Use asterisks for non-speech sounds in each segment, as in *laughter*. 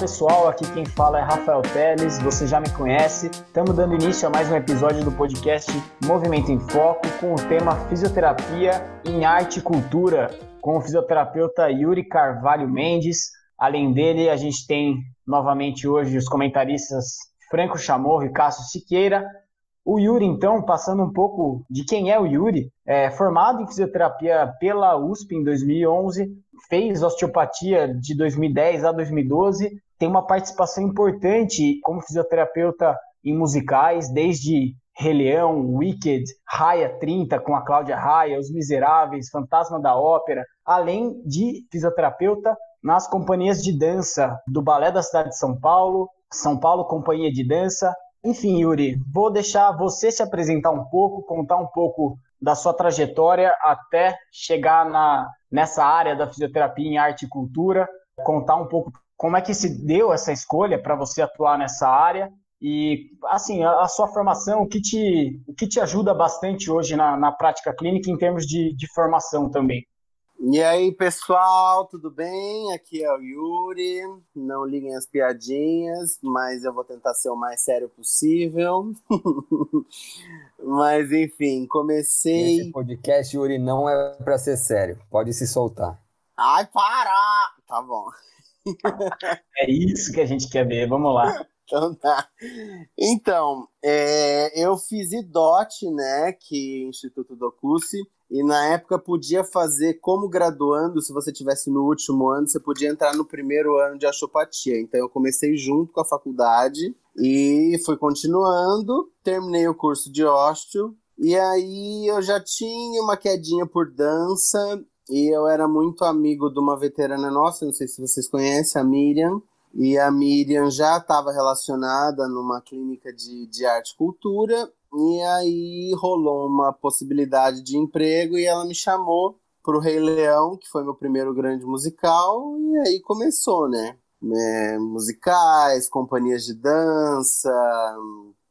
pessoal, aqui quem fala é Rafael Teles, você já me conhece. Estamos dando início a mais um episódio do podcast Movimento em Foco com o tema Fisioterapia em Arte e Cultura, com o fisioterapeuta Yuri Carvalho Mendes. Além dele, a gente tem novamente hoje os comentaristas Franco Chamorro e Cássio Siqueira. O Yuri, então, passando um pouco de quem é o Yuri, é formado em fisioterapia pela USP em 2011, fez osteopatia de 2010 a 2012, tem uma participação importante como fisioterapeuta em musicais, desde Rei Wicked, Raia 30 com a Cláudia Raia, Os Miseráveis, Fantasma da Ópera, além de fisioterapeuta nas companhias de dança do Balé da Cidade de São Paulo, São Paulo Companhia de Dança. Enfim, Yuri, vou deixar você se apresentar um pouco, contar um pouco da sua trajetória até chegar na, nessa área da fisioterapia em arte e cultura, contar um pouco como é que se deu essa escolha para você atuar nessa área e assim a, a, sua formação, o que te, o que te ajuda bastante hoje na, na prática clínica em termos de, de formação também. E aí, pessoal, tudo bem? Aqui é o Yuri. Não liguem as piadinhas, mas eu vou tentar ser o mais sério possível. *laughs* mas enfim, comecei. Esse podcast, Yuri, não é para ser sério. Pode se soltar. Ai, para! Tá bom. É isso que a gente quer ver. Vamos lá. *laughs* Então, tá. então é, eu fiz IDOT, né, que é Instituto do Curso, e na época podia fazer como graduando, se você tivesse no último ano, você podia entrar no primeiro ano de astropatia. Então eu comecei junto com a faculdade e fui continuando, terminei o curso de osteo e aí eu já tinha uma quedinha por dança e eu era muito amigo de uma veterana nossa, não sei se vocês conhecem, a Miriam. E a Miriam já estava relacionada numa clínica de, de arte e cultura e aí rolou uma possibilidade de emprego e ela me chamou para o Rei Leão, que foi meu primeiro grande musical, e aí começou, né? É, musicais, companhias de dança,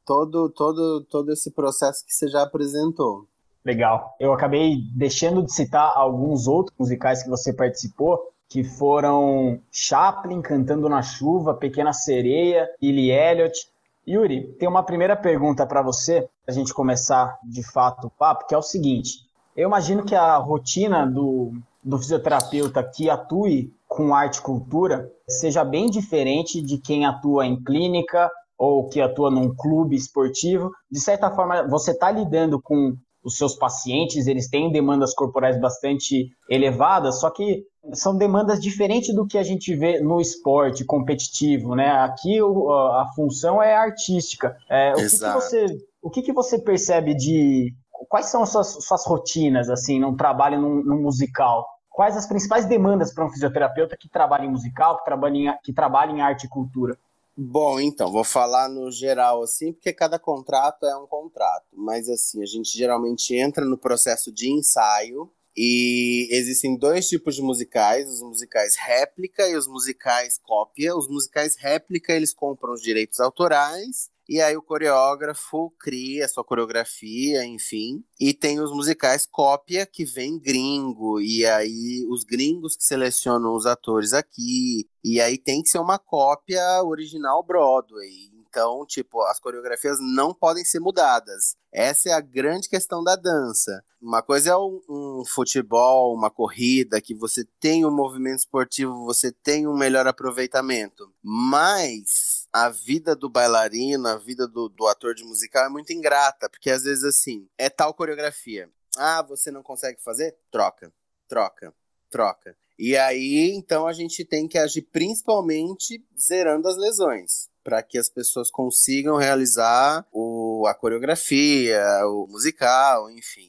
todo, todo, todo esse processo que você já apresentou. Legal. Eu acabei deixando de citar alguns outros musicais que você participou, que foram Chaplin cantando na chuva, Pequena Sereia, Billy Elliot. Yuri, tem uma primeira pergunta para você, a gente começar de fato o papo, que é o seguinte: eu imagino que a rotina do, do fisioterapeuta que atue com arte e cultura seja bem diferente de quem atua em clínica ou que atua num clube esportivo. De certa forma, você está lidando com os seus pacientes, eles têm demandas corporais bastante elevadas, só que são demandas diferentes do que a gente vê no esporte competitivo, né? Aqui a função é artística. É, o, que, que, você, o que, que você percebe de quais são as suas, suas rotinas assim, num trabalho num, num musical? Quais as principais demandas para um fisioterapeuta que trabalha em musical, que trabalha em, que trabalha em arte e cultura? Bom, então, vou falar no geral assim, porque cada contrato é um contrato. Mas assim, a gente geralmente entra no processo de ensaio e existem dois tipos de musicais, os musicais réplica e os musicais cópia. Os musicais réplica, eles compram os direitos autorais e aí o coreógrafo cria sua coreografia, enfim. E tem os musicais cópia que vem gringo. E aí os gringos que selecionam os atores aqui. E aí tem que ser uma cópia original Broadway. Então, tipo, as coreografias não podem ser mudadas. Essa é a grande questão da dança. Uma coisa é um, um, futebol, uma corrida, que você tem um movimento esportivo, você tem um melhor aproveitamento. Mas a vida do bailarino, a vida do, do ator de musical é muito ingrata, porque às vezes assim, é tal coreografia. Ah, você não consegue fazer? Troca, troca, troca. E aí, então, a gente tem que agir principalmente zerando as lesões para que as pessoas consigam realizar o, a coreografia, o musical, enfim.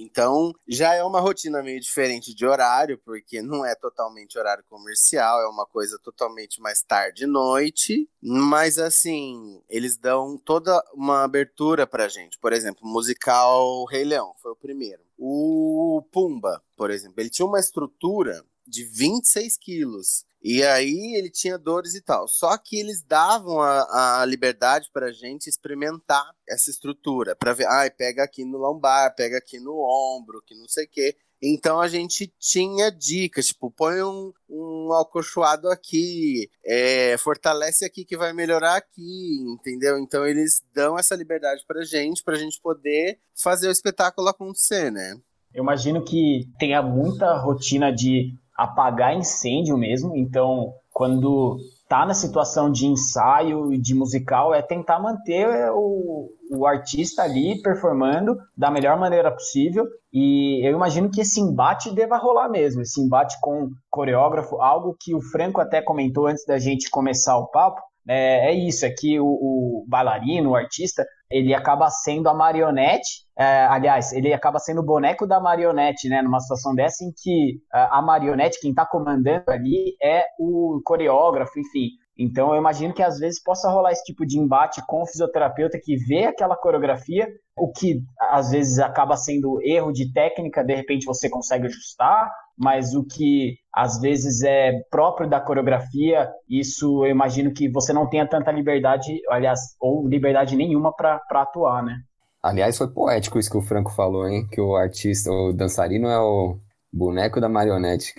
Então, já é uma rotina meio diferente de horário, porque não é totalmente horário comercial, é uma coisa totalmente mais tarde e noite. Mas, assim, eles dão toda uma abertura pra gente. Por exemplo, o musical Rei Leão foi o primeiro. O Pumba, por exemplo, ele tinha uma estrutura de 26 quilos. E aí ele tinha dores e tal. Só que eles davam a, a liberdade para a gente experimentar essa estrutura, para ver, ai, ah, pega aqui no lombar, pega aqui no ombro, que não sei o quê. Então a gente tinha dicas, tipo, põe um, um alcochoado aqui, é, fortalece aqui que vai melhorar aqui, entendeu? Então eles dão essa liberdade pra gente, pra gente poder fazer o espetáculo acontecer, né? Eu imagino que tenha muita rotina de apagar incêndio mesmo, então quando tá na situação de ensaio e de musical é tentar manter o, o artista ali performando da melhor maneira possível. E eu imagino que esse embate deva rolar mesmo, esse embate com o coreógrafo, algo que o Franco até comentou antes da gente começar o papo. É, é isso, é que o, o bailarino, o artista, ele acaba sendo a marionete, é, aliás, ele acaba sendo o boneco da marionete, né? Numa situação dessa em que a, a marionete, quem está comandando ali, é o coreógrafo, enfim. Então eu imagino que às vezes possa rolar esse tipo de embate com o fisioterapeuta que vê aquela coreografia, o que às vezes acaba sendo erro de técnica, de repente você consegue ajustar, mas o que às vezes é próprio da coreografia, isso eu imagino que você não tenha tanta liberdade, aliás, ou liberdade nenhuma para atuar, né? Aliás, foi poético isso que o Franco falou, hein? Que o artista, o dançarino é o boneco da marionete.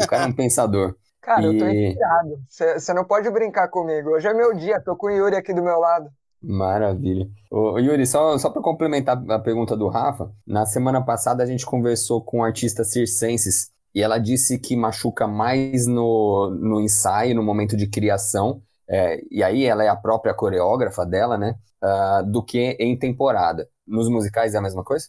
O cara é um pensador. Cara, e... eu tô inspirado. Você não pode brincar comigo. Hoje é meu dia, tô com o Yuri aqui do meu lado. Maravilha. Ô, Yuri, só, só para complementar a pergunta do Rafa, na semana passada a gente conversou com um artista circenses e ela disse que machuca mais no, no ensaio, no momento de criação, é, e aí ela é a própria coreógrafa dela, né? Uh, do que em temporada. Nos musicais é a mesma coisa?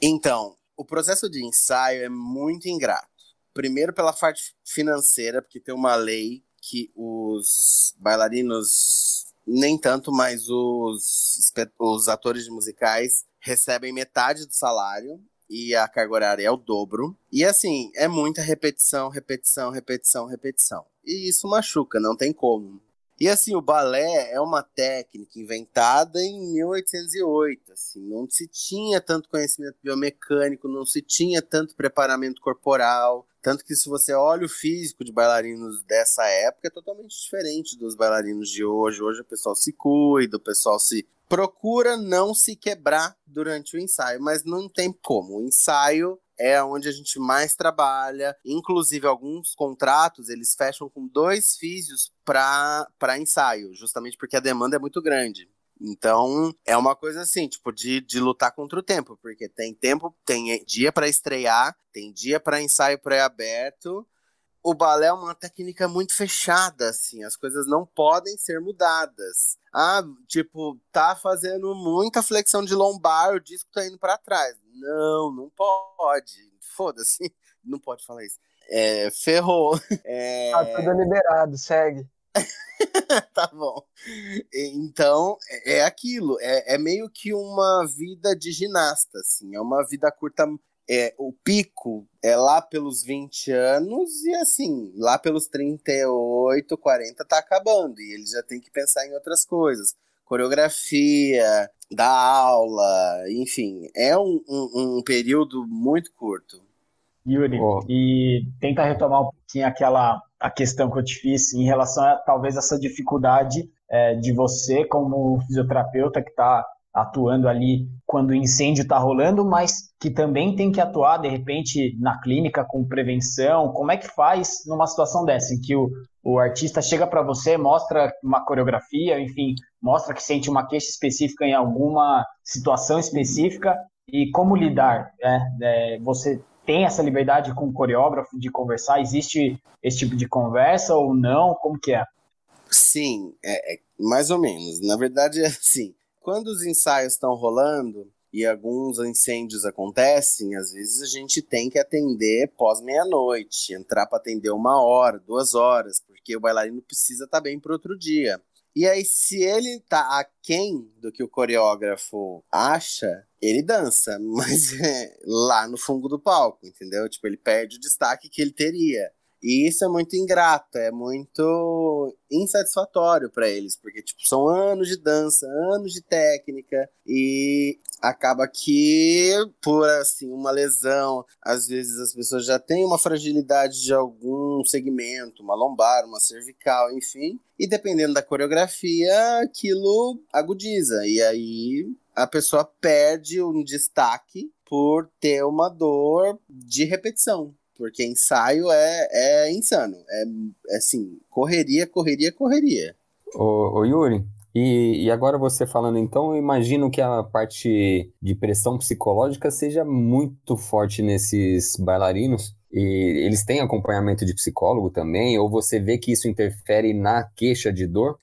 Então, o processo de ensaio é muito ingrato. Primeiro pela parte financeira, porque tem uma lei que os bailarinos, nem tanto, mas os, os atores de musicais recebem metade do salário e a carga horária é o dobro. E assim, é muita repetição, repetição, repetição, repetição. E isso machuca, não tem como. E assim, o balé é uma técnica inventada em 1808, assim, não se tinha tanto conhecimento biomecânico, não se tinha tanto preparamento corporal, tanto que se você olha o físico de bailarinos dessa época é totalmente diferente dos bailarinos de hoje. Hoje o pessoal se cuida, o pessoal se procura não se quebrar durante o ensaio, mas não tem como. O ensaio é onde a gente mais trabalha. Inclusive, alguns contratos eles fecham com dois físios para ensaio, justamente porque a demanda é muito grande. Então, é uma coisa assim, tipo, de, de lutar contra o tempo, porque tem tempo, tem dia para estrear, tem dia para ensaio pré-aberto, o balé é uma técnica muito fechada, assim, as coisas não podem ser mudadas. Ah, tipo, tá fazendo muita flexão de lombar, o disco tá indo para trás. Não, não pode. Foda-se, *laughs* não pode falar isso. É, ferrou. *laughs* É... Ah, tudo liberado, segue. *laughs* tá bom. Então, é, é aquilo. É, é meio que uma vida de ginasta, assim. É uma vida curta é, o pico é lá pelos 20 anos e assim, lá pelos 38, 40 tá acabando e ele já tem que pensar em outras coisas. Coreografia, dar aula, enfim, é um, um, um período muito curto. Yuri, oh. e tenta retomar um pouquinho aquela a questão que eu te fiz em relação a talvez essa dificuldade é, de você como fisioterapeuta que está atuando ali quando o incêndio está rolando, mas que também tem que atuar, de repente, na clínica com prevenção. Como é que faz numa situação dessa, em que o, o artista chega para você, mostra uma coreografia, enfim, mostra que sente uma queixa específica em alguma situação específica e como lidar? É, é, você tem essa liberdade com o coreógrafo de conversar? Existe esse tipo de conversa ou não? Como que é? Sim, é, é mais ou menos. Na verdade, é assim quando os ensaios estão rolando e alguns incêndios acontecem, às vezes a gente tem que atender pós meia-noite, entrar para atender uma hora, duas horas, porque o bailarino precisa estar tá bem para outro dia. E aí, se ele tá aquém do que o coreógrafo acha, ele dança, *laughs* mas é lá no fundo do palco, entendeu? Tipo, ele perde o destaque que ele teria. E isso é muito ingrato, é muito insatisfatório para eles, porque tipo, são anos de dança, anos de técnica e acaba que por assim uma lesão, às vezes as pessoas já têm uma fragilidade de algum segmento, uma lombar, uma cervical, enfim, e dependendo da coreografia, aquilo agudiza e aí a pessoa perde um destaque por ter uma dor de repetição. Porque ensaio é, é insano. É, é assim, correria, correria, correria. Ô, ô Yuri, e, e, agora você falando então, eu imagino que a parte de pressão psicológica seja muito forte nesses bailarinos. E eles têm acompanhamento de psicólogo também? Ou você vê que isso interfere na queixa de dor?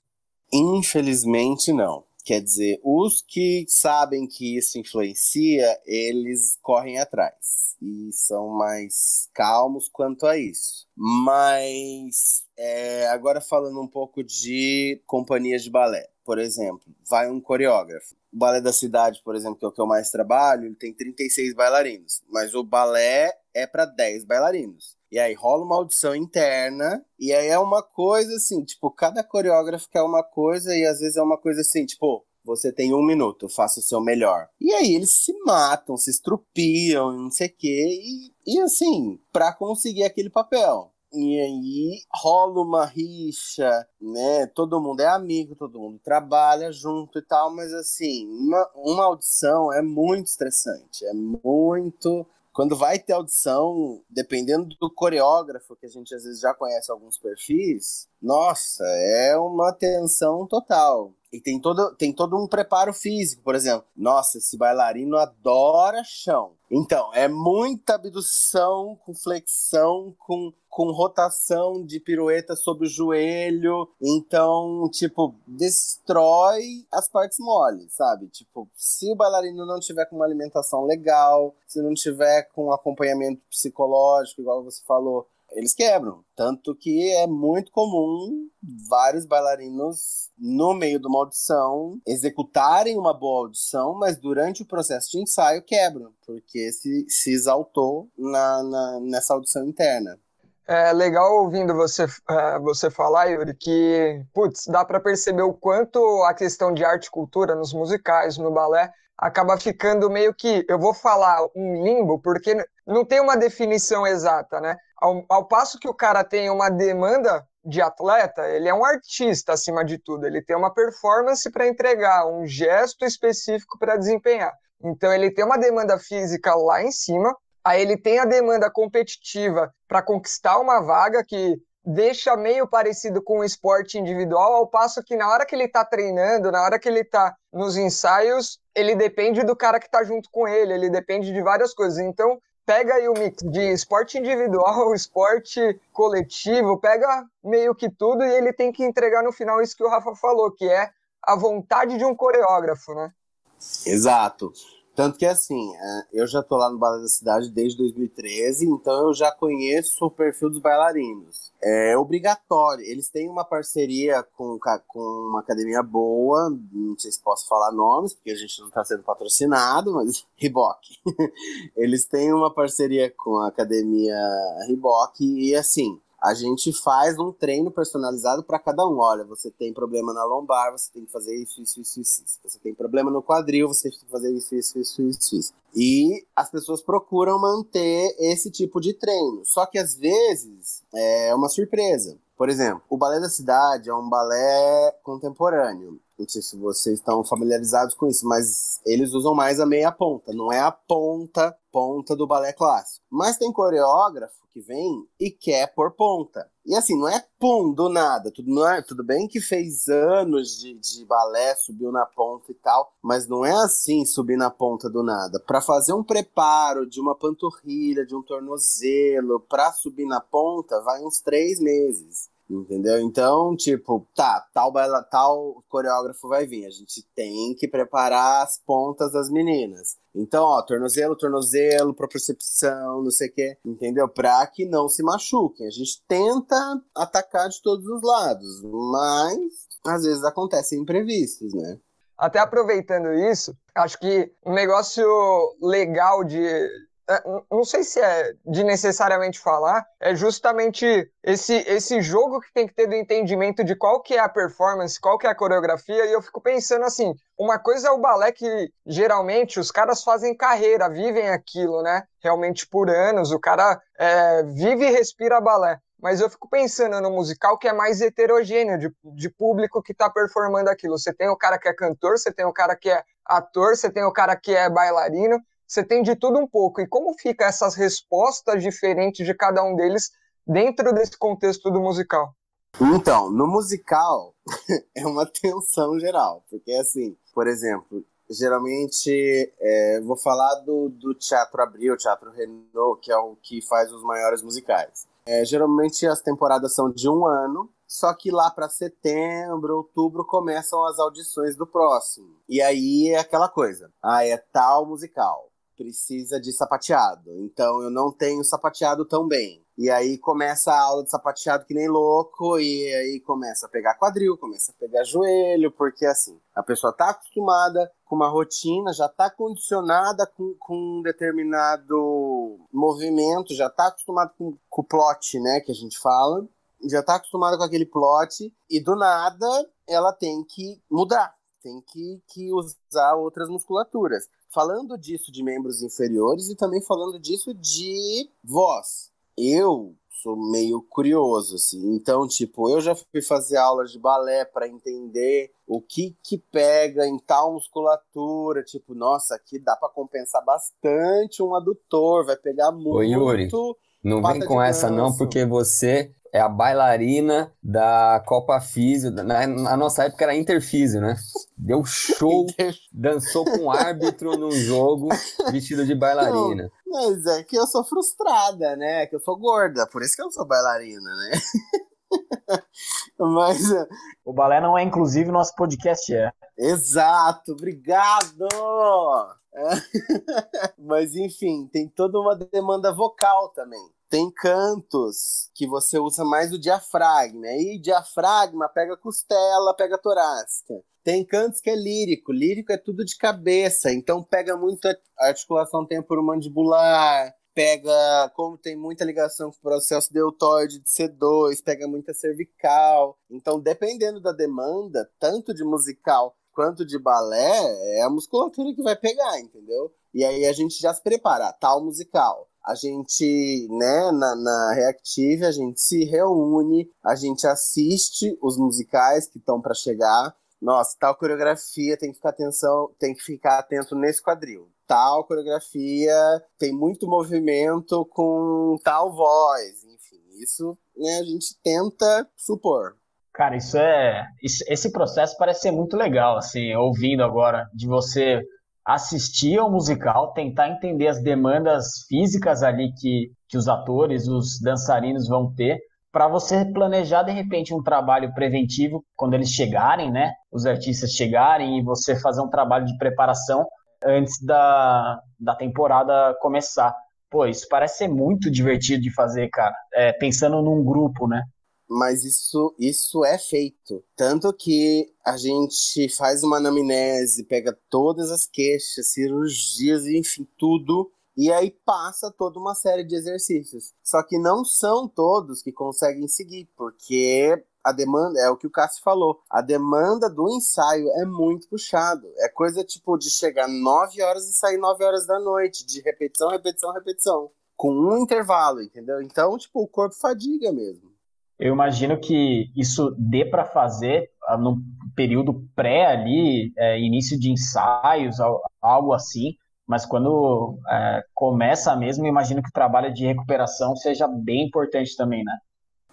Infelizmente não. Quer dizer, os que sabem que isso influencia, eles correm atrás e são mais calmos quanto a isso. Mas é, agora falando um pouco de companhias de balé, por exemplo, vai um coreógrafo. O balé da cidade, por exemplo, que é o que eu mais trabalho, ele tem 36 bailarinos, mas o balé é para 10 bailarinos. E aí rola uma audição interna, e aí é uma coisa assim, tipo, cada coreógrafo quer uma coisa, e às vezes é uma coisa assim, tipo, você tem um minuto, faça o seu melhor. E aí eles se matam, se estrupiam, não sei o quê, e, e assim, para conseguir aquele papel. E aí rola uma rixa, né? Todo mundo é amigo, todo mundo trabalha junto e tal, mas assim, uma, uma audição é muito estressante, é muito quando vai ter audição, dependendo do coreógrafo, que a gente às vezes já conhece alguns perfis, nossa, é uma tensão total. E tem todo, tem todo um preparo físico, por exemplo. Nossa, esse bailarino adora chão. Então, é muita abdução com flexão, com, com rotação de pirueta sobre o joelho. Então, tipo, destrói as partes moles, sabe? Tipo, se o bailarino não tiver com uma alimentação legal, se não tiver com acompanhamento psicológico, igual você falou, eles quebram. Tanto que é muito comum vários bailarinos, no meio de uma audição, executarem uma boa audição, mas durante o processo de ensaio quebram, porque se, se exaltou na, na nessa audição interna. É legal ouvindo você, uh, você falar, Yuri, que, putz, dá para perceber o quanto a questão de arte e cultura nos musicais, no balé, acaba ficando meio que, eu vou falar um limbo, porque não tem uma definição exata, né? Ao, ao passo que o cara tem uma demanda de atleta, ele é um artista acima de tudo, ele tem uma performance para entregar, um gesto específico para desempenhar. Então ele tem uma demanda física lá em cima, aí ele tem a demanda competitiva para conquistar uma vaga que deixa meio parecido com o esporte individual, ao passo que na hora que ele está treinando, na hora que ele está nos ensaios, ele depende do cara que está junto com ele, ele depende de várias coisas. Então, pega aí o mix de esporte individual, *laughs* esporte coletivo, pega meio que tudo e ele tem que entregar no final isso que o Rafa falou, que é a vontade de um coreógrafo, né? Exato. Tanto que assim, é, eu já tô lá no Balé da Cidade desde 2013, então eu já conheço o perfil dos bailarinos. É obrigatório. Eles têm uma parceria com, com uma academia boa, não sei se posso falar nomes, porque a gente não está sendo patrocinado, mas *laughs* Riboc. *laughs* Eles têm uma parceria com a academia Riboc e assim, a gente faz um treino personalizado para cada um. Olha, você tem problema na lombar, você tem que fazer isso, isso, isso, isso. Você tem problema no quadril, você tem que fazer isso, isso, isso, isso, isso. E as pessoas procuram manter esse tipo de treino. Só que às vezes é uma surpresa. Por exemplo, o Balé da Cidade é um balé contemporâneo. Não sei se vocês estão familiarizados com isso, mas eles usam mais a meia ponta, não é a ponta, ponta do balé clássico. Mas tem coreógrafo que vem e quer por ponta. E assim, não é pum, do nada. Tudo, não é, tudo bem que fez anos de, de balé, subiu na ponta e tal, mas não é assim subir na ponta do nada. Para fazer um preparo de uma panturrilha, de um tornozelo, para subir na ponta, vai uns três meses. Entendeu? Então, tipo, tá, tal, baila, tal coreógrafo vai vir. A gente tem que preparar as pontas das meninas. Então, ó, tornozelo, tornozelo, propriocepção, não sei o quê, entendeu? Pra que não se machuquem. A gente tenta atacar de todos os lados, mas às vezes acontecem imprevistos, né? Até aproveitando isso, acho que um negócio legal de, não sei se é de necessariamente falar, é justamente esse, esse jogo que tem que ter do entendimento de qual que é a performance, qual que é a coreografia, e eu fico pensando assim, uma coisa é o balé que geralmente os caras fazem carreira, vivem aquilo, né? Realmente por anos, o cara é, vive e respira balé mas eu fico pensando no musical que é mais heterogêneo, de, de público que está performando aquilo. Você tem o cara que é cantor, você tem o cara que é ator, você tem o cara que é bailarino, você tem de tudo um pouco. E como fica essas respostas diferentes de cada um deles dentro desse contexto do musical? Então, no musical *laughs* é uma tensão geral, porque assim, por exemplo, geralmente é, vou falar do, do Teatro Abril, Teatro Renault, que é o que faz os maiores musicais. É, geralmente as temporadas são de um ano, só que lá para setembro, outubro começam as audições do próximo. E aí é aquela coisa, ah, é tal musical, precisa de sapateado, então eu não tenho sapateado tão bem. E aí começa a aula de sapateado que nem louco, e aí começa a pegar quadril, começa a pegar joelho, porque assim, a pessoa tá acostumada com uma rotina, já tá condicionada com, com um determinado movimento, já tá acostumada com, com o plot, né, que a gente fala, já tá acostumada com aquele plot, e do nada ela tem que mudar, tem que, que usar outras musculaturas. Falando disso de membros inferiores e também falando disso de voz eu sou meio curioso, assim. Então, tipo, eu já fui fazer aulas de balé para entender o que que pega em tal musculatura. Tipo, nossa, aqui dá para compensar bastante um adutor, vai pegar muito. Ô, Yuri, não vem com essa não, porque você é a bailarina da Copa Físio. Na, na, nossa época era Interfísio, né? Deu show, *laughs* dançou com um árbitro num jogo vestido de bailarina. Não, mas é que eu sou frustrada, né? Que eu sou gorda, por isso que eu sou bailarina, né? *laughs* mas é. o balé não é inclusive, nosso podcast é. Exato, obrigado. *laughs* mas enfim, tem toda uma demanda vocal também tem cantos que você usa mais o diafragma. E diafragma pega costela, pega torácica. Tem cantos que é lírico. Lírico é tudo de cabeça. Então pega muito a articulação temporomandibular. Pega, como tem muita ligação com o processo deltoide de C2, pega muita cervical. Então, dependendo da demanda, tanto de musical quanto de balé, é a musculatura que vai pegar, entendeu? E aí a gente já se prepara, tal musical a gente, né, na, na Reactive, a gente se reúne, a gente assiste os musicais que estão para chegar. Nossa, tal coreografia tem que ficar atenção, tem que ficar atento nesse quadril. Tal coreografia tem muito movimento com tal voz, enfim, isso né, a gente tenta supor. Cara, isso é. Esse processo parece ser muito legal, assim, ouvindo agora, de você assistir ao musical, tentar entender as demandas físicas ali que, que os atores, os dançarinos vão ter, para você planejar de repente um trabalho preventivo quando eles chegarem, né? Os artistas chegarem e você fazer um trabalho de preparação antes da, da temporada começar. Pô, isso parece ser muito divertido de fazer, cara. É, pensando num grupo, né? Mas isso, isso é feito. Tanto que a gente faz uma anamnese, pega todas as queixas, cirurgias, enfim, tudo, e aí passa toda uma série de exercícios. Só que não são todos que conseguem seguir, porque a demanda, é o que o Cássio falou, a demanda do ensaio é muito puxado. É coisa tipo de chegar 9 horas e sair 9 horas da noite, de repetição, repetição, repetição. Com um intervalo, entendeu? Então, tipo, o corpo fadiga mesmo. Eu imagino que isso dê para fazer ah, no período pré ali, é, início de ensaios, algo assim, mas quando é, começa mesmo, imagino que o trabalho de recuperação seja bem importante também, né?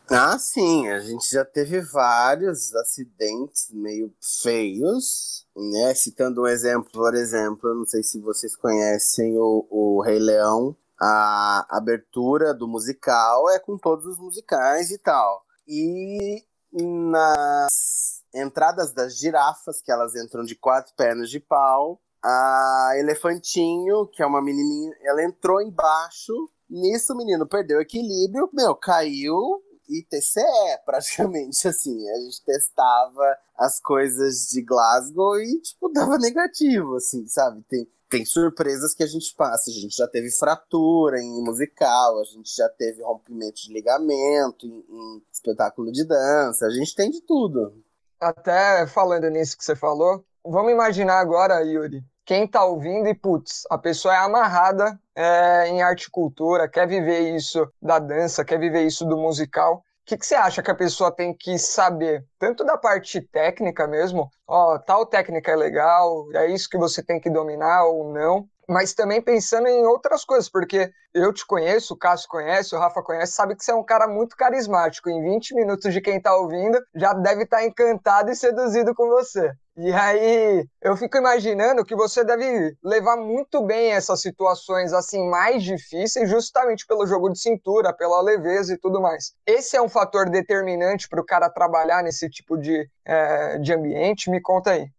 Ah, sim, a gente já teve vários acidentes meio feios, né? Citando um exemplo, por exemplo, não sei se vocês conhecem o, o Rei Leão, a abertura do musical é com todos os musicais e tal. E nas entradas das girafas, que elas entram de quatro pernas de pau, a Elefantinho, que é uma menininha, ela entrou embaixo. Nisso o menino perdeu o equilíbrio, meu, caiu e TCE, praticamente, *laughs* assim. A gente testava as coisas de Glasgow e, tipo, dava negativo, assim, sabe? Tem, tem surpresas que a gente passa. A gente já teve fratura em musical, a gente já teve rompimento de ligamento em, em espetáculo de dança, a gente tem de tudo. Até falando nisso que você falou, vamos imaginar agora, Yuri, quem tá ouvindo e, putz, a pessoa é amarrada é, em arte e cultura, quer viver isso da dança, quer viver isso do musical. Que, que você acha que a pessoa tem que saber? Tanto da parte técnica mesmo, ó, tal técnica é legal, é isso que você tem que dominar ou não, mas também pensando em outras coisas, porque eu te conheço, o Cássio conhece, o Rafa conhece, sabe que você é um cara muito carismático. Em 20 minutos de quem tá ouvindo, já deve estar tá encantado e seduzido com você. E aí, eu fico imaginando que você deve levar muito bem essas situações assim mais difíceis, justamente pelo jogo de cintura, pela leveza e tudo mais. Esse é um fator determinante para o cara trabalhar nesse tipo de, é, de ambiente? Me conta aí.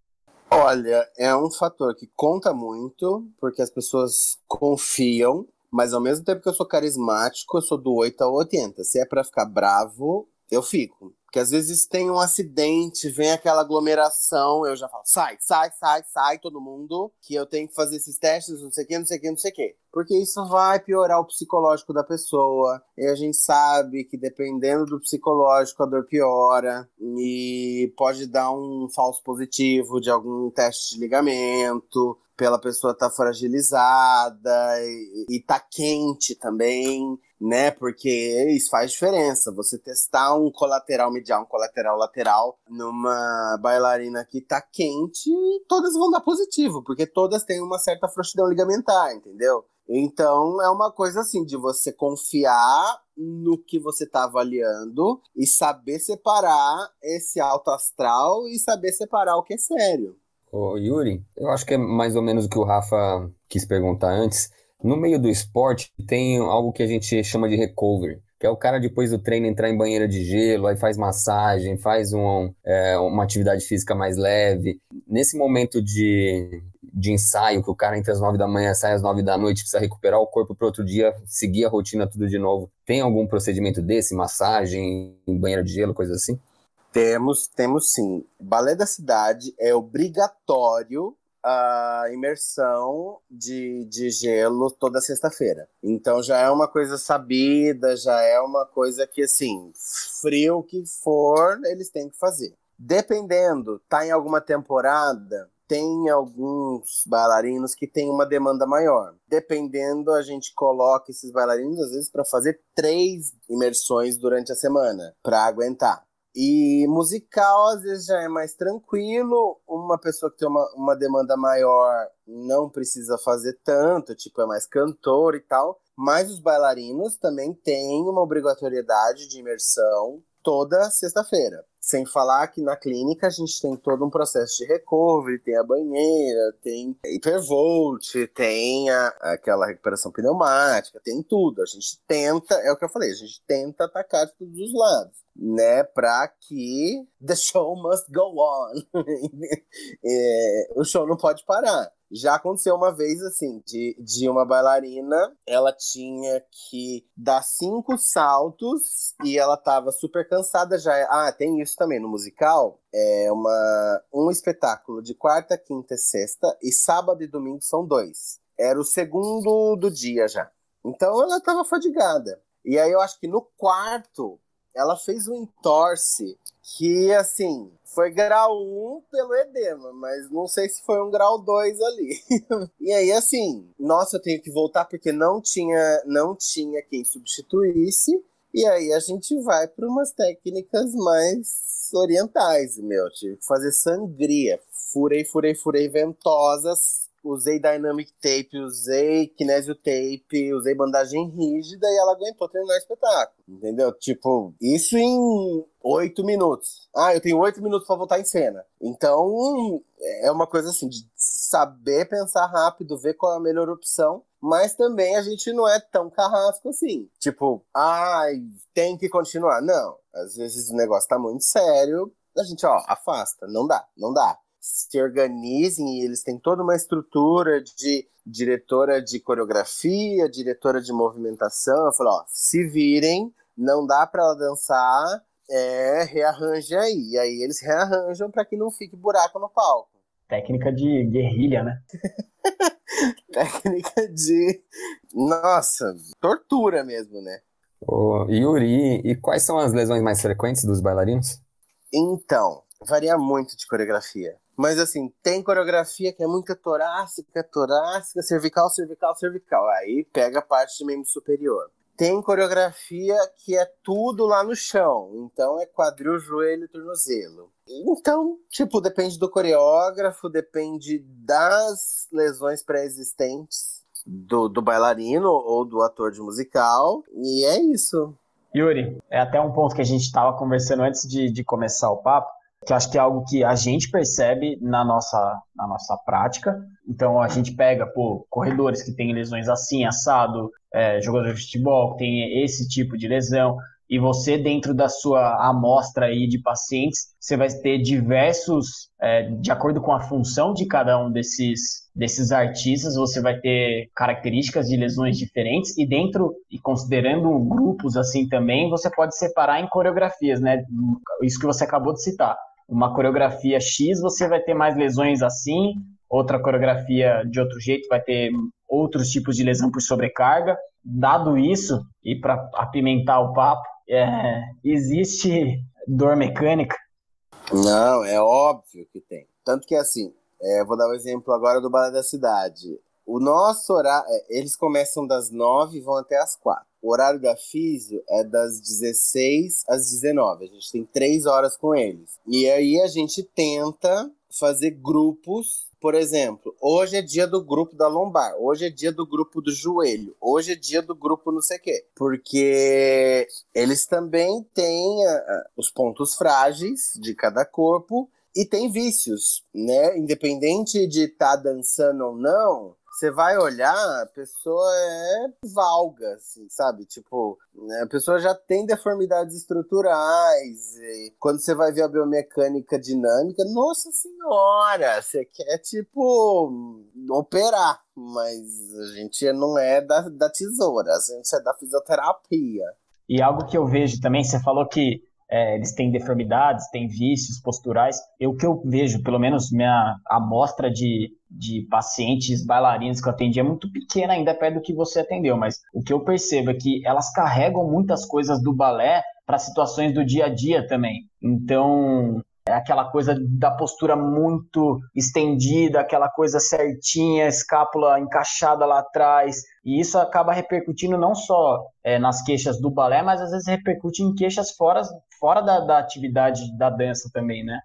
Olha, é um fator que conta muito, porque as pessoas confiam, mas ao mesmo tempo que eu sou carismático, eu sou do 8 ao 80. Se é para ficar bravo, eu fico. Porque às vezes tem um acidente, vem aquela aglomeração, eu já falo, sai, sai, sai, sai, todo mundo, que eu tenho que fazer esses testes, não sei o que, não sei o que, não sei o que. Porque isso vai piorar o psicológico da pessoa. E a gente sabe que dependendo do psicológico, a dor piora. E pode dar um falso positivo de algum teste de ligamento pela pessoa estar tá fragilizada e, e tá quente também né? Porque isso faz diferença. Você testar um colateral medial, um colateral lateral numa bailarina que tá quente, todas vão dar positivo, porque todas têm uma certa frouxidão ligamentar, entendeu? Então é uma coisa assim de você confiar no que você está avaliando e saber separar esse alto astral e saber separar o que é sério. Ô, Yuri, eu acho que é mais ou menos o que o Rafa quis perguntar antes. No meio do esporte, tem algo que a gente chama de recovery, que é o cara depois do treino entrar em banheira de gelo, aí faz massagem, faz um, é, uma atividade física mais leve. Nesse momento de, de ensaio, que o cara entra às nove da manhã, sai às nove da noite, precisa recuperar o corpo para outro dia, seguir a rotina tudo de novo. Tem algum procedimento desse? Massagem, banheira de gelo, coisa assim? Temos, temos sim. Balé da Cidade é obrigatório a imersão de, de gelo toda sexta-feira. Então já é uma coisa sabida, já é uma coisa que, assim, frio que for, eles têm que fazer. Dependendo, tá em alguma temporada, tem alguns bailarinos que têm uma demanda maior. Dependendo, a gente coloca esses bailarinos, às vezes, para fazer três imersões durante a semana, para aguentar. E musical, às vezes, já é mais tranquilo. Uma pessoa que tem uma, uma demanda maior não precisa fazer tanto, tipo, é mais cantor e tal. Mas os bailarinos também têm uma obrigatoriedade de imersão toda sexta-feira. Sem falar que na clínica a gente tem todo um processo de recovery, tem a banheira, tem hipervolt, tem a, aquela recuperação pneumática, tem tudo. A gente tenta, é o que eu falei, a gente tenta atacar de todos os lados né, para que *laughs* the show must go on. *laughs* é, o show não pode parar. Já aconteceu uma vez, assim, de, de uma bailarina, ela tinha que dar cinco saltos e ela tava super cansada já. Ah, tem isso também no musical. É uma, um espetáculo de quarta, quinta e sexta, e sábado e domingo são dois. Era o segundo do dia já. Então ela tava fadigada. E aí eu acho que no quarto ela fez um entorse que, assim, foi grau 1 pelo edema, mas não sei se foi um grau 2 ali. *laughs* e aí, assim, nossa, eu tenho que voltar porque não tinha, não tinha quem substituísse. E aí a gente vai para umas técnicas mais orientais, meu. Tive que fazer sangria. Furei, furei, furei ventosas usei Dynamic Tape, usei Kinesio Tape, usei bandagem rígida e ela aguentou terminar o espetáculo. Entendeu? Tipo, isso em oito minutos. Ah, eu tenho oito minutos para voltar em cena. Então, é uma coisa assim, de saber pensar rápido, ver qual é a melhor opção. Mas também a gente não é tão carrasco assim. Tipo, ai, ah, tem que continuar. Não. Às vezes o negócio tá muito sério, a gente, ó, afasta. Não dá, não dá se organizem e eles têm toda uma estrutura de diretora de coreografia, diretora de movimentação. Eu falo, ó, se virem, não dá para ela dançar, é, rearranje aí. E aí eles rearranjam para que não fique buraco no palco. Técnica de guerrilha, né? *laughs* Técnica de. Nossa, tortura mesmo, né? Ô, Yuri, e quais são as lesões mais frequentes dos bailarinos? Então, varia muito de coreografia. Mas assim, tem coreografia que é muita torácica, torácica, cervical, cervical, cervical. Aí pega a parte de membro superior. tem coreografia que é tudo lá no chão. Então é quadril, joelho tornozelo. Então, tipo, depende do coreógrafo, depende das lesões pré-existentes do, do bailarino ou do ator de musical. E é isso. Yuri, é até um ponto que a gente estava conversando antes de, de começar o papo, que acho que é algo que a gente percebe na nossa, na nossa prática. Então a gente pega, pô, corredores que têm lesões assim, assado, é, de futebol que tem esse tipo de lesão, e você, dentro da sua amostra aí de pacientes, você vai ter diversos, é, de acordo com a função de cada um desses, desses artistas, você vai ter características de lesões diferentes, e dentro, e considerando grupos assim também, você pode separar em coreografias, né? Isso que você acabou de citar. Uma coreografia X, você vai ter mais lesões assim, outra coreografia de outro jeito vai ter outros tipos de lesão por sobrecarga. Dado isso, e para apimentar o papo, é, existe dor mecânica? Não, é óbvio que tem. Tanto que assim, é, vou dar um exemplo agora do Balé da Cidade. O nosso horário, é, eles começam das 9 e vão até as 4. O horário da físio é das 16 às 19. A gente tem três horas com eles. E aí a gente tenta fazer grupos por exemplo, hoje é dia do grupo da lombar, hoje é dia do grupo do joelho, hoje é dia do grupo não sei o quê. Porque eles também têm uh, os pontos frágeis de cada corpo e tem vícios, né? Independente de estar tá dançando ou não, você vai olhar, a pessoa é valga, assim, sabe? Tipo, né, a pessoa já tem deformidades estruturais. quando você vai ver a biomecânica dinâmica, nossa senhora, você quer, tipo, operar. Mas a gente não é da, da tesoura, a gente é da fisioterapia. E algo que eu vejo também, você falou que é, eles têm deformidades, têm vícios posturais. Eu que eu vejo, pelo menos minha amostra de, de pacientes bailarinas que eu atendi é muito pequena ainda perto do que você atendeu, mas o que eu percebo é que elas carregam muitas coisas do balé para situações do dia a dia também. Então, é aquela coisa da postura muito estendida, aquela coisa certinha, escápula encaixada lá atrás. E isso acaba repercutindo não só é, nas queixas do balé, mas às vezes repercute em queixas fora, fora da, da atividade da dança também, né?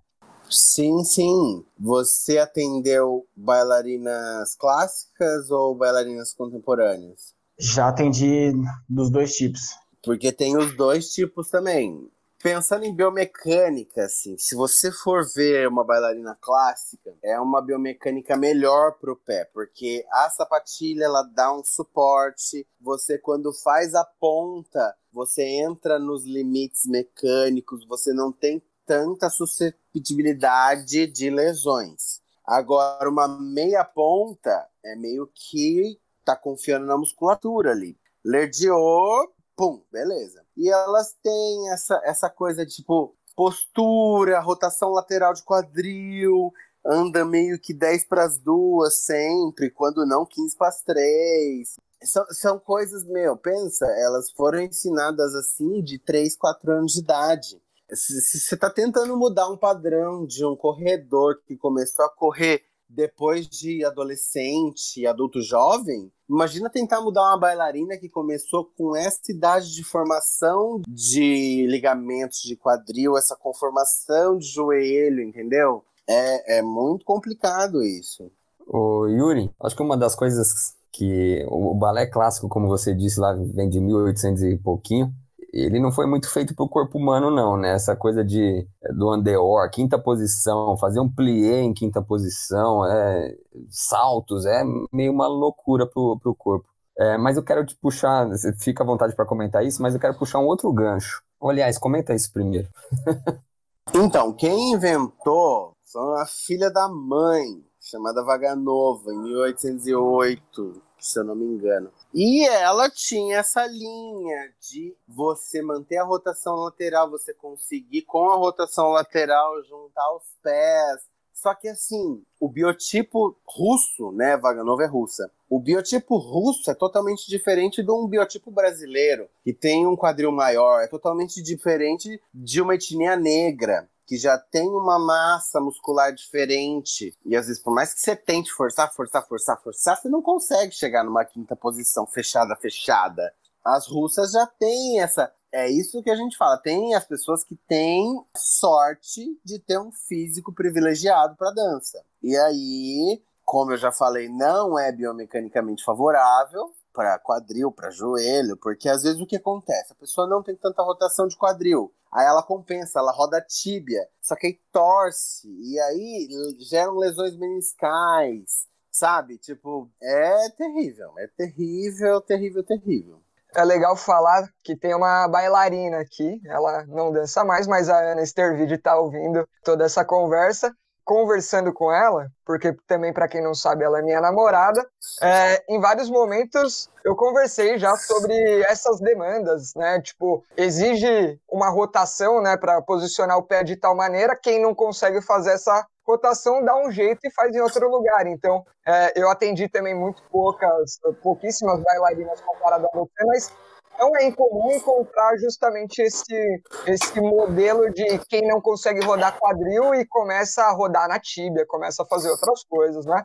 Sim, sim. Você atendeu bailarinas clássicas ou bailarinas contemporâneas? Já atendi dos dois tipos. Porque tem os dois tipos também pensando em biomecânica, assim, se você for ver uma bailarina clássica, é uma biomecânica melhor pro pé, porque a sapatilha ela dá um suporte. Você quando faz a ponta, você entra nos limites mecânicos, você não tem tanta suscetibilidade de lesões. Agora, uma meia ponta é meio que tá confiando na musculatura ali. Lerdiou, pum, beleza. E elas têm essa, essa coisa de tipo postura, rotação lateral de quadril, anda meio que 10 para as duas sempre, quando não 15 para as 3. São, são coisas, meu, pensa, elas foram ensinadas assim de 3, 4 anos de idade. Se você está tentando mudar um padrão de um corredor que começou a correr depois de adolescente, adulto jovem, imagina tentar mudar uma bailarina que começou com essa idade de formação de ligamentos de quadril, essa conformação de joelho, entendeu? É, é muito complicado isso. O Yuri, acho que uma das coisas que o balé clássico, como você disse lá, vem de 1800 e pouquinho, ele não foi muito feito para o corpo humano, não, né? Essa coisa de do andeor, quinta posição, fazer um plié em quinta posição, é, saltos, é meio uma loucura para o corpo. É, mas eu quero te puxar, fica à vontade para comentar isso, mas eu quero puxar um outro gancho. Aliás, comenta isso primeiro. *laughs* então, quem inventou foi a filha da mãe, chamada Vaganova, em 1808 se eu não me engano. E ela tinha essa linha de você manter a rotação lateral, você conseguir com a rotação lateral juntar os pés. Só que assim, o biotipo russo, né, Vaganova é russa. O biotipo russo é totalmente diferente de um biotipo brasileiro, que tem um quadril maior, é totalmente diferente de uma etnia negra que já tem uma massa muscular diferente. E às vezes, por mais que você tente forçar, forçar, forçar, forçar, você não consegue chegar numa quinta posição fechada, fechada. As russas já têm essa. É isso que a gente fala. Tem as pessoas que têm sorte de ter um físico privilegiado para dança. E aí, como eu já falei, não é biomecanicamente favorável para quadril, para joelho, porque às vezes o que acontece? A pessoa não tem tanta rotação de quadril. Aí ela compensa, ela roda a tíbia, só que aí torce, e aí geram lesões meniscais, sabe? Tipo, é terrível, é terrível, terrível, terrível. É legal falar que tem uma bailarina aqui, ela não dança mais, mas a Ana Estervide está ouvindo toda essa conversa conversando com ela, porque também para quem não sabe ela é minha namorada, é, em vários momentos eu conversei já sobre essas demandas, né? Tipo, exige uma rotação, né, para posicionar o pé de tal maneira, quem não consegue fazer essa rotação dá um jeito e faz em outro lugar. Então, é, eu atendi também muito poucas, pouquíssimas bailarinas comparadas a você, mas não é incomum encontrar justamente esse, esse modelo de quem não consegue rodar quadril e começa a rodar na tíbia, começa a fazer outras coisas, né?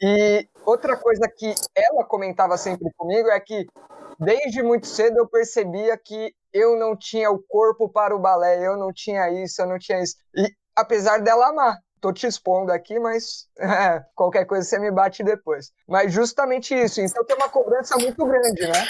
E outra coisa que ela comentava sempre comigo é que desde muito cedo eu percebia que eu não tinha o corpo para o balé, eu não tinha isso, eu não tinha isso. E apesar dela amar, tô te expondo aqui, mas é, *laughs* qualquer coisa você me bate depois. Mas justamente isso, então tem uma cobrança muito grande, né?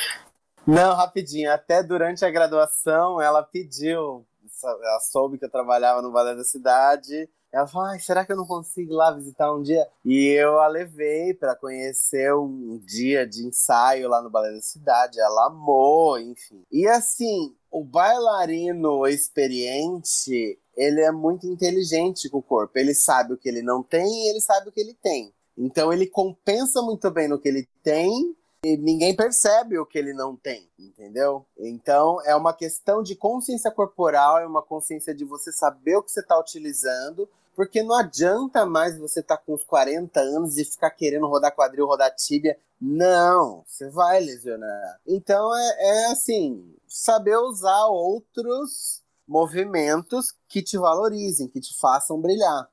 Não, rapidinho. Até durante a graduação, ela pediu. Ela soube que eu trabalhava no Balé da Cidade. Ela falou: ah, será que eu não consigo ir lá visitar um dia? E eu a levei para conhecer um dia de ensaio lá no Balé da Cidade. Ela amou, enfim. E assim, o bailarino experiente, ele é muito inteligente com o corpo. Ele sabe o que ele não tem e ele sabe o que ele tem. Então ele compensa muito bem no que ele tem e ninguém percebe o que ele não tem, entendeu? Então é uma questão de consciência corporal, é uma consciência de você saber o que você está utilizando, porque não adianta mais você estar tá com uns 40 anos e ficar querendo rodar quadril, rodar tíbia. Não, você vai lesionar. Então é, é assim, saber usar outros movimentos que te valorizem, que te façam brilhar.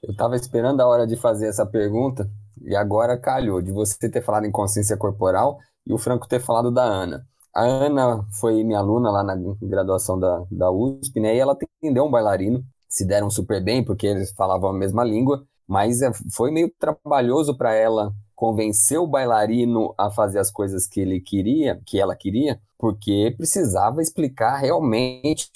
Eu estava esperando a hora de fazer essa pergunta, e agora calhou de você ter falado em consciência corporal e o Franco ter falado da Ana. A Ana foi minha aluna lá na graduação da, da USP, né? E ela atendeu um bailarino, se deram super bem porque eles falavam a mesma língua, mas é, foi meio trabalhoso para ela convencer o bailarino a fazer as coisas que ele queria, que ela queria, porque precisava explicar realmente,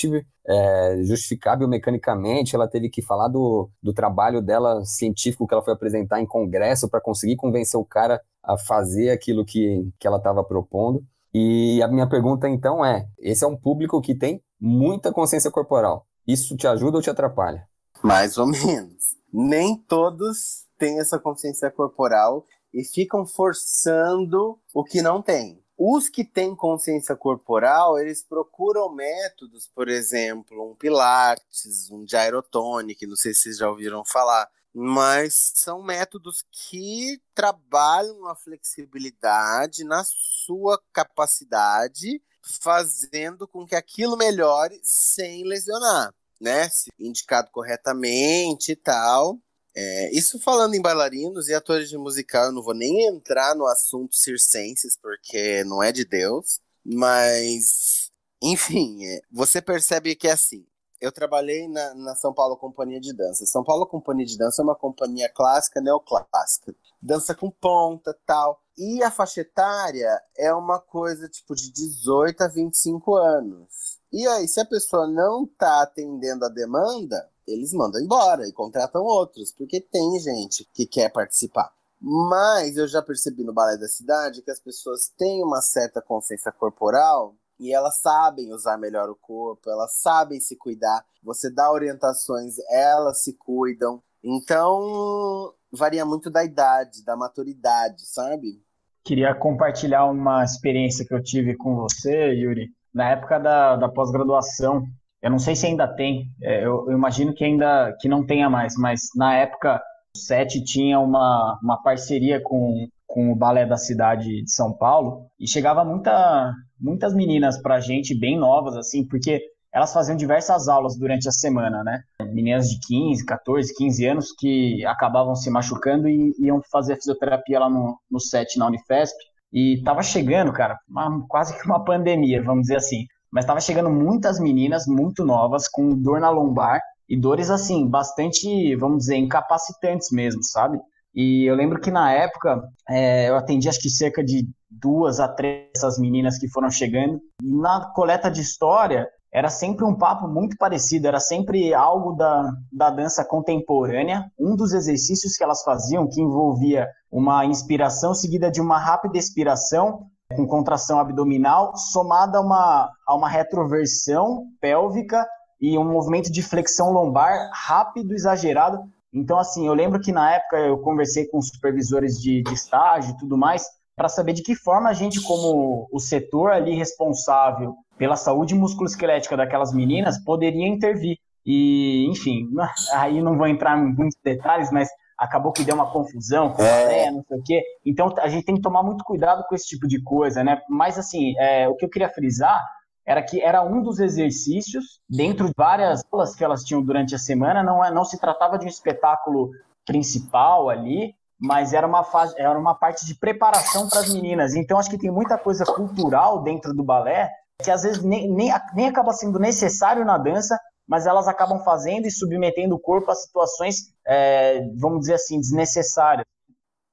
é, justificar biomecanicamente. Ela teve que falar do, do trabalho dela científico que ela foi apresentar em congresso para conseguir convencer o cara a fazer aquilo que, que ela estava propondo. E a minha pergunta então é: esse é um público que tem muita consciência corporal. Isso te ajuda ou te atrapalha? Mais ou menos. Nem todos têm essa consciência corporal e ficam forçando o que não tem. Os que têm consciência corporal, eles procuram métodos, por exemplo, um Pilates, um Gyrotonic, não sei se vocês já ouviram falar, mas são métodos que trabalham a flexibilidade na sua capacidade, fazendo com que aquilo melhore sem lesionar, né? Se indicado corretamente e tal. É, isso falando em bailarinos e atores de musical, eu não vou nem entrar no assunto circenses, porque não é de Deus, mas, enfim, é, você percebe que é assim. Eu trabalhei na, na, São Paulo Companhia de Dança. São Paulo Companhia de Dança é uma companhia clássica, neoclássica. Dança com ponta tal. E a faixa etária é uma coisa tipo de 18 a 25 anos. E aí, se a pessoa não está atendendo a demanda, eles mandam embora e contratam outros, porque tem gente que quer participar. Mas eu já percebi no balé da cidade que as pessoas têm uma certa consciência corporal e elas sabem usar melhor o corpo, elas sabem se cuidar. Você dá orientações, elas se cuidam. Então, varia muito da idade, da maturidade, sabe? Queria compartilhar uma experiência que eu tive com você, Yuri, na época da, da pós-graduação. Eu não sei se ainda tem, é, eu, eu, imagino que ainda que não tenha mais, mas na época o SET tinha uma, uma parceria com, com o Balé da cidade de São Paulo e chegava muita, muitas meninas pra gente, bem novas, assim, porque elas faziam diversas aulas durante a semana, né? Meninas de 15, 14, 15 anos que acabavam se machucando e iam fazer fisioterapia lá no, no SET, na Unifesp. E tava chegando, cara, uma, quase que uma pandemia, vamos dizer assim. Mas tava chegando muitas meninas muito novas com dor na lombar e dores assim, bastante, vamos dizer, incapacitantes mesmo, sabe? E eu lembro que na época é, eu atendi acho que cerca de duas a três essas meninas que foram chegando. E na coleta de história era sempre um papo muito parecido, era sempre algo da, da dança contemporânea. Um dos exercícios que elas faziam, que envolvia uma inspiração seguida de uma rápida expiração, com contração abdominal, somada a uma, a uma retroversão pélvica e um movimento de flexão lombar rápido, exagerado. Então, assim, eu lembro que na época eu conversei com supervisores de, de estágio e tudo mais, para saber de que forma a gente, como o setor ali responsável pela saúde musculoesquelética daquelas meninas, poderia intervir. E, enfim, *laughs* aí não vou entrar em muitos detalhes, mas acabou que deu uma confusão com é. não sei o quê. Então a gente tem que tomar muito cuidado com esse tipo de coisa, né? Mas assim, é, o que eu queria frisar era que era um dos exercícios dentro de várias aulas que elas tinham durante a semana, não, é, não se tratava de um espetáculo principal ali, mas era uma fase, era uma parte de preparação para as meninas. Então acho que tem muita coisa cultural dentro do balé que às vezes nem, nem, nem acaba sendo necessário na dança, mas elas acabam fazendo e submetendo o corpo a situações, é, vamos dizer assim, desnecessárias.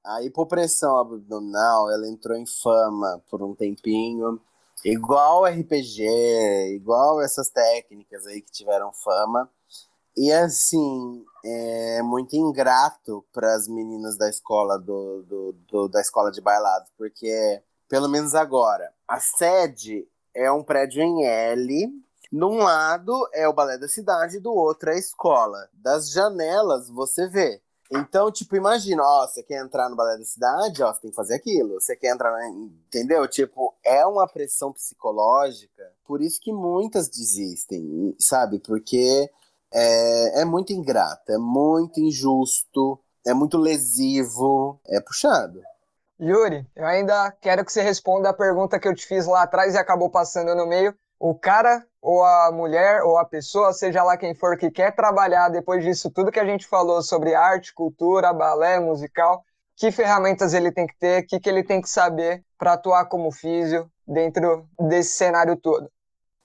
A hipopressão abdominal, ela entrou em fama por um tempinho, igual RPG, igual essas técnicas aí que tiveram fama. E assim, é muito ingrato para as meninas da escola do, do, do, da escola de bailado, porque pelo menos agora, a sede é um prédio em L. Num lado é o balé da cidade, do outro é a escola. Das janelas você vê. Então, tipo, imagina, ó, você quer entrar no balé da cidade, ó, você tem que fazer aquilo. Você quer entrar, entendeu? Tipo, é uma pressão psicológica. Por isso que muitas desistem, sabe? Porque é, é muito ingrato, é muito injusto, é muito lesivo, é puxado. Yuri, eu ainda quero que você responda a pergunta que eu te fiz lá atrás e acabou passando no meio. O cara ou a mulher ou a pessoa, seja lá quem for, que quer trabalhar depois disso tudo que a gente falou sobre arte, cultura, balé, musical, que ferramentas ele tem que ter, o que, que ele tem que saber para atuar como físio dentro desse cenário todo?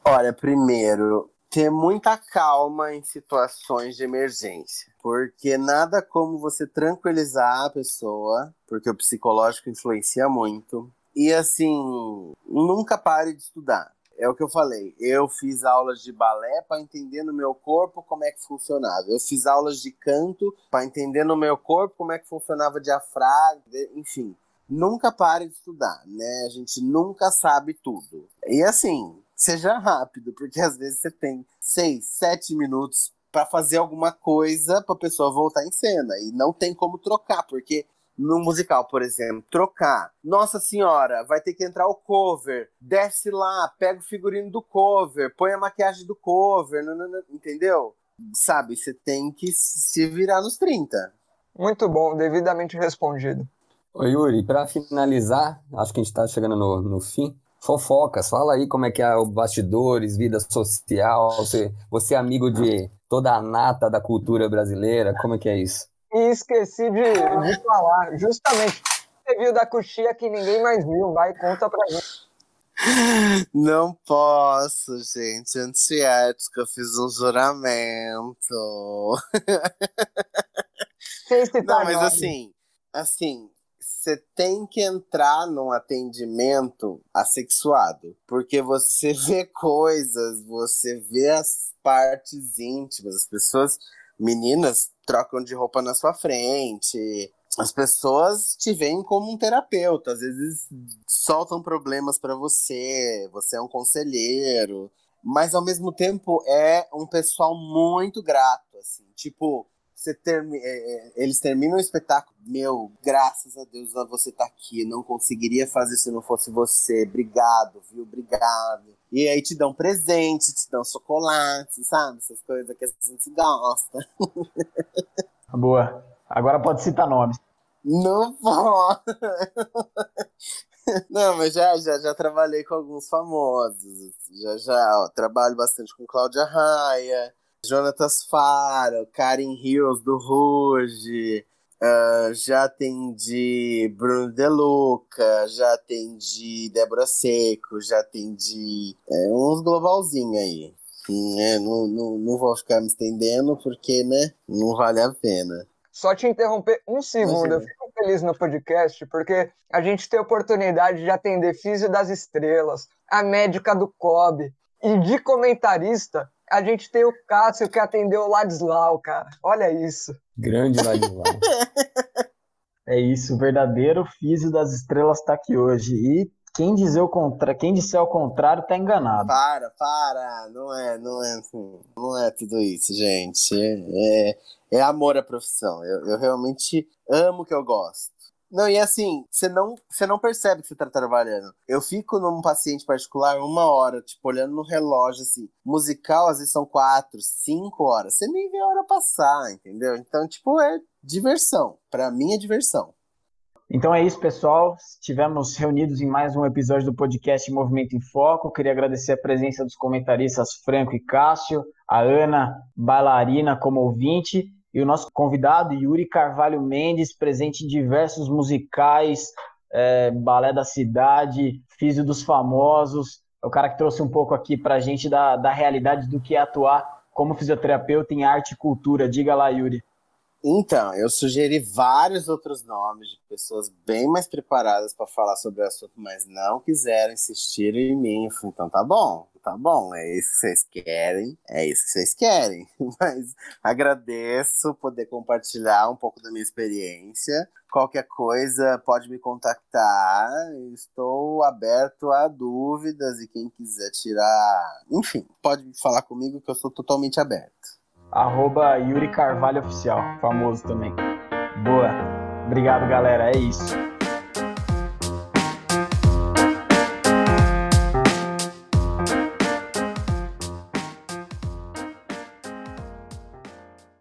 Olha, primeiro, ter muita calma em situações de emergência, porque nada como você tranquilizar a pessoa, porque o psicológico influencia muito. E assim, nunca pare de estudar. É o que eu falei. Eu fiz aulas de balé para entender no meu corpo como é que funcionava. Eu fiz aulas de canto para entender no meu corpo como é que funcionava diafragma, enfim. Nunca pare de estudar, né? A gente nunca sabe tudo. E assim, seja rápido, porque às vezes você tem seis, sete minutos para fazer alguma coisa para a pessoa voltar em cena e não tem como trocar, porque no musical, por exemplo, trocar. Nossa senhora, vai ter que entrar o cover. Desce lá, pega o figurino do cover, põe a maquiagem do cover, entendeu? Sabe, você tem que se virar nos 30. Muito bom, devidamente respondido. Oi, Yuri, para finalizar, acho que a gente está chegando no, no fim. Fofocas, fala aí como é que é o bastidores, vida social, você, você é amigo de toda a nata da cultura brasileira, como é que é isso? E esqueci de, de falar, justamente, você viu da coxinha que ninguém mais viu, vai, conta pra gente. Não posso, gente. Antiética, eu fiz um juramento. Sem citar Não, mas assim, assim, você tem que entrar num atendimento assexuado, porque você *laughs* vê coisas, você vê as partes íntimas, as pessoas, meninas, trocam de roupa na sua frente. As pessoas te veem como um terapeuta, às vezes soltam problemas para você, você é um conselheiro, mas ao mesmo tempo é um pessoal muito grato, assim, tipo, você termi é, é, eles terminam o espetáculo. Meu, graças a Deus você tá aqui. Não conseguiria fazer se não fosse você. Obrigado, viu? Obrigado. E aí te dão presente, te dão chocolate, sabe? Essas coisas que a gente gosta. *laughs* Boa. Agora pode citar nomes. Não pode. *laughs* Não, mas já, já, já trabalhei com alguns famosos. Já, já, ó, trabalho bastante com Cláudia Raia, Jonatas Faro, Karen Hills do Ruge, Uh, já atendi Bruno De Luca, já atendi Débora Seco, já atendi é, uns globalzinhos aí. É, não, não, não vou ficar me estendendo porque, né, não vale a pena. Só te interromper um segundo, eu fico feliz no podcast porque a gente tem a oportunidade de atender Físio das Estrelas, a médica do COB, e de comentarista a gente tem o Cássio que atendeu o Ladislau, cara. Olha isso. Grande Ladislau. *laughs* é isso, o verdadeiro Físio das Estrelas está aqui hoje. E quem dizer o contra... quem disser o contrário tá enganado. Para, para, não é, não é assim, não é tudo isso, gente. É, é amor à profissão. Eu, eu realmente amo o que eu gosto. Não, e assim, você não, você não percebe que você tá trabalhando. Eu fico num paciente particular uma hora, tipo, olhando no relógio, assim. Musical, às vezes são quatro, cinco horas. Você nem vê a hora passar, entendeu? Então, tipo, é diversão. Para mim é diversão. Então é isso, pessoal. Estivemos reunidos em mais um episódio do podcast Movimento em Foco. Queria agradecer a presença dos comentaristas Franco e Cássio, a Ana, bailarina como ouvinte, e o nosso convidado, Yuri Carvalho Mendes, presente em diversos musicais, é, Balé da Cidade, Físio dos Famosos. É o cara que trouxe um pouco aqui para a gente da, da realidade do que é atuar como fisioterapeuta em arte e cultura. Diga lá, Yuri. Então, eu sugeri vários outros nomes de pessoas bem mais preparadas para falar sobre o assunto, mas não quiseram insistir em mim. Eu falei, então tá bom, tá bom, é isso que vocês querem, é isso que vocês querem. *laughs* Mas agradeço poder compartilhar um pouco da minha experiência. Qualquer coisa pode me contactar. Estou aberto a dúvidas e quem quiser tirar, enfim, pode falar comigo que eu sou totalmente aberto arroba Yuri Carvalho Oficial, famoso também. Boa. Obrigado, galera. É isso.